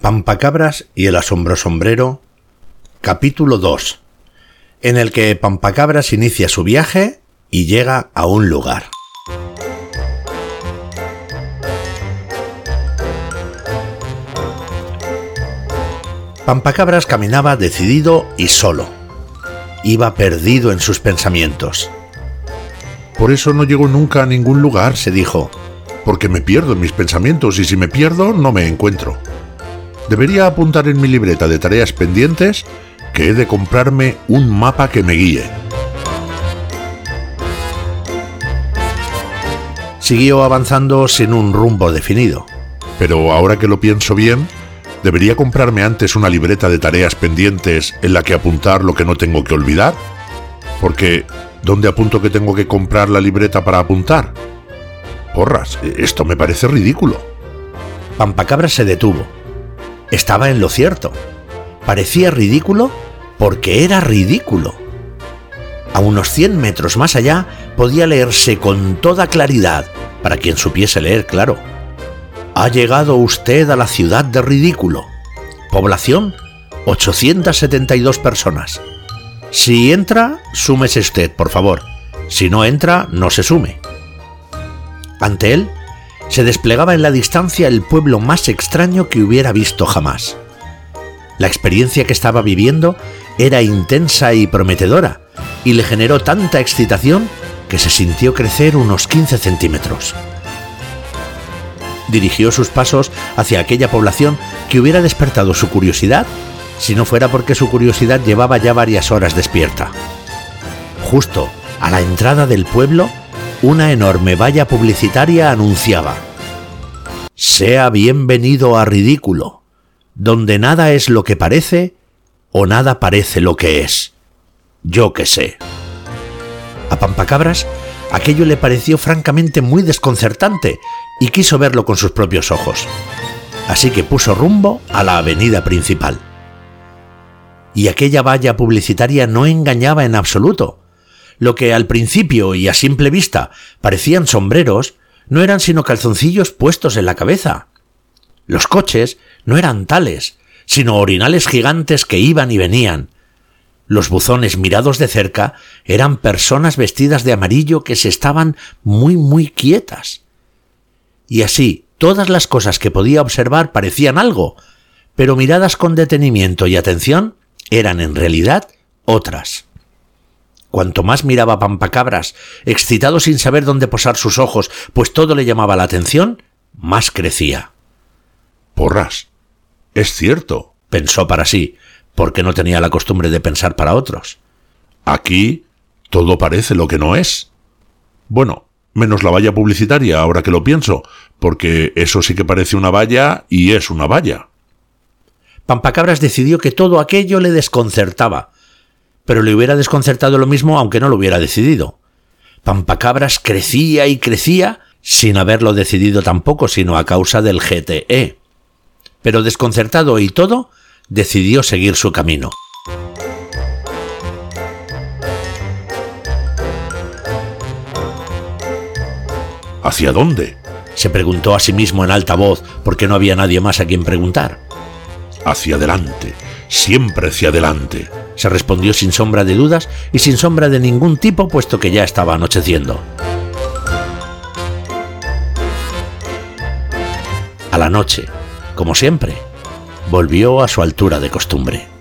Pampacabras y el asombro sombrero, capítulo 2, en el que Pampacabras inicia su viaje y llega a un lugar. Pampacabras caminaba decidido y solo. Iba perdido en sus pensamientos. Por eso no llego nunca a ningún lugar, se dijo, porque me pierdo en mis pensamientos y si me pierdo no me encuentro. Debería apuntar en mi libreta de tareas pendientes que he de comprarme un mapa que me guíe. Siguió avanzando sin un rumbo definido. Pero ahora que lo pienso bien, debería comprarme antes una libreta de tareas pendientes en la que apuntar lo que no tengo que olvidar. Porque, ¿dónde apunto que tengo que comprar la libreta para apuntar? Porras, esto me parece ridículo. Pampacabra se detuvo estaba en lo cierto. Parecía ridículo porque era ridículo. A unos 100 metros más allá podía leerse con toda claridad, para quien supiese leer, claro. Ha llegado usted a la ciudad de ridículo. Población 872 personas. Si entra, súmese usted, por favor. Si no entra, no se sume. Ante él se desplegaba en la distancia el pueblo más extraño que hubiera visto jamás. La experiencia que estaba viviendo era intensa y prometedora, y le generó tanta excitación que se sintió crecer unos 15 centímetros. Dirigió sus pasos hacia aquella población que hubiera despertado su curiosidad si no fuera porque su curiosidad llevaba ya varias horas despierta. Justo a la entrada del pueblo una enorme valla publicitaria anunciaba Sea bienvenido a ridículo, donde nada es lo que parece o nada parece lo que es. Yo que sé. A Pampacabras aquello le pareció francamente muy desconcertante y quiso verlo con sus propios ojos. Así que puso rumbo a la avenida principal. Y aquella valla publicitaria no engañaba en absoluto lo que al principio y a simple vista parecían sombreros, no eran sino calzoncillos puestos en la cabeza. Los coches no eran tales, sino orinales gigantes que iban y venían. Los buzones mirados de cerca eran personas vestidas de amarillo que se estaban muy muy quietas. Y así todas las cosas que podía observar parecían algo, pero miradas con detenimiento y atención eran en realidad otras. Cuanto más miraba Pampacabras, excitado sin saber dónde posar sus ojos, pues todo le llamaba la atención, más crecía. Porras. Es cierto, pensó para sí, porque no tenía la costumbre de pensar para otros. Aquí todo parece lo que no es. Bueno, menos la valla publicitaria, ahora que lo pienso, porque eso sí que parece una valla y es una valla. Pampacabras decidió que todo aquello le desconcertaba, pero le hubiera desconcertado lo mismo aunque no lo hubiera decidido. Pampacabras crecía y crecía sin haberlo decidido tampoco, sino a causa del GTE. Pero desconcertado y todo, decidió seguir su camino. ¿Hacia dónde? se preguntó a sí mismo en alta voz, porque no había nadie más a quien preguntar. Hacia adelante, siempre hacia adelante se respondió sin sombra de dudas y sin sombra de ningún tipo, puesto que ya estaba anocheciendo. A la noche, como siempre, volvió a su altura de costumbre.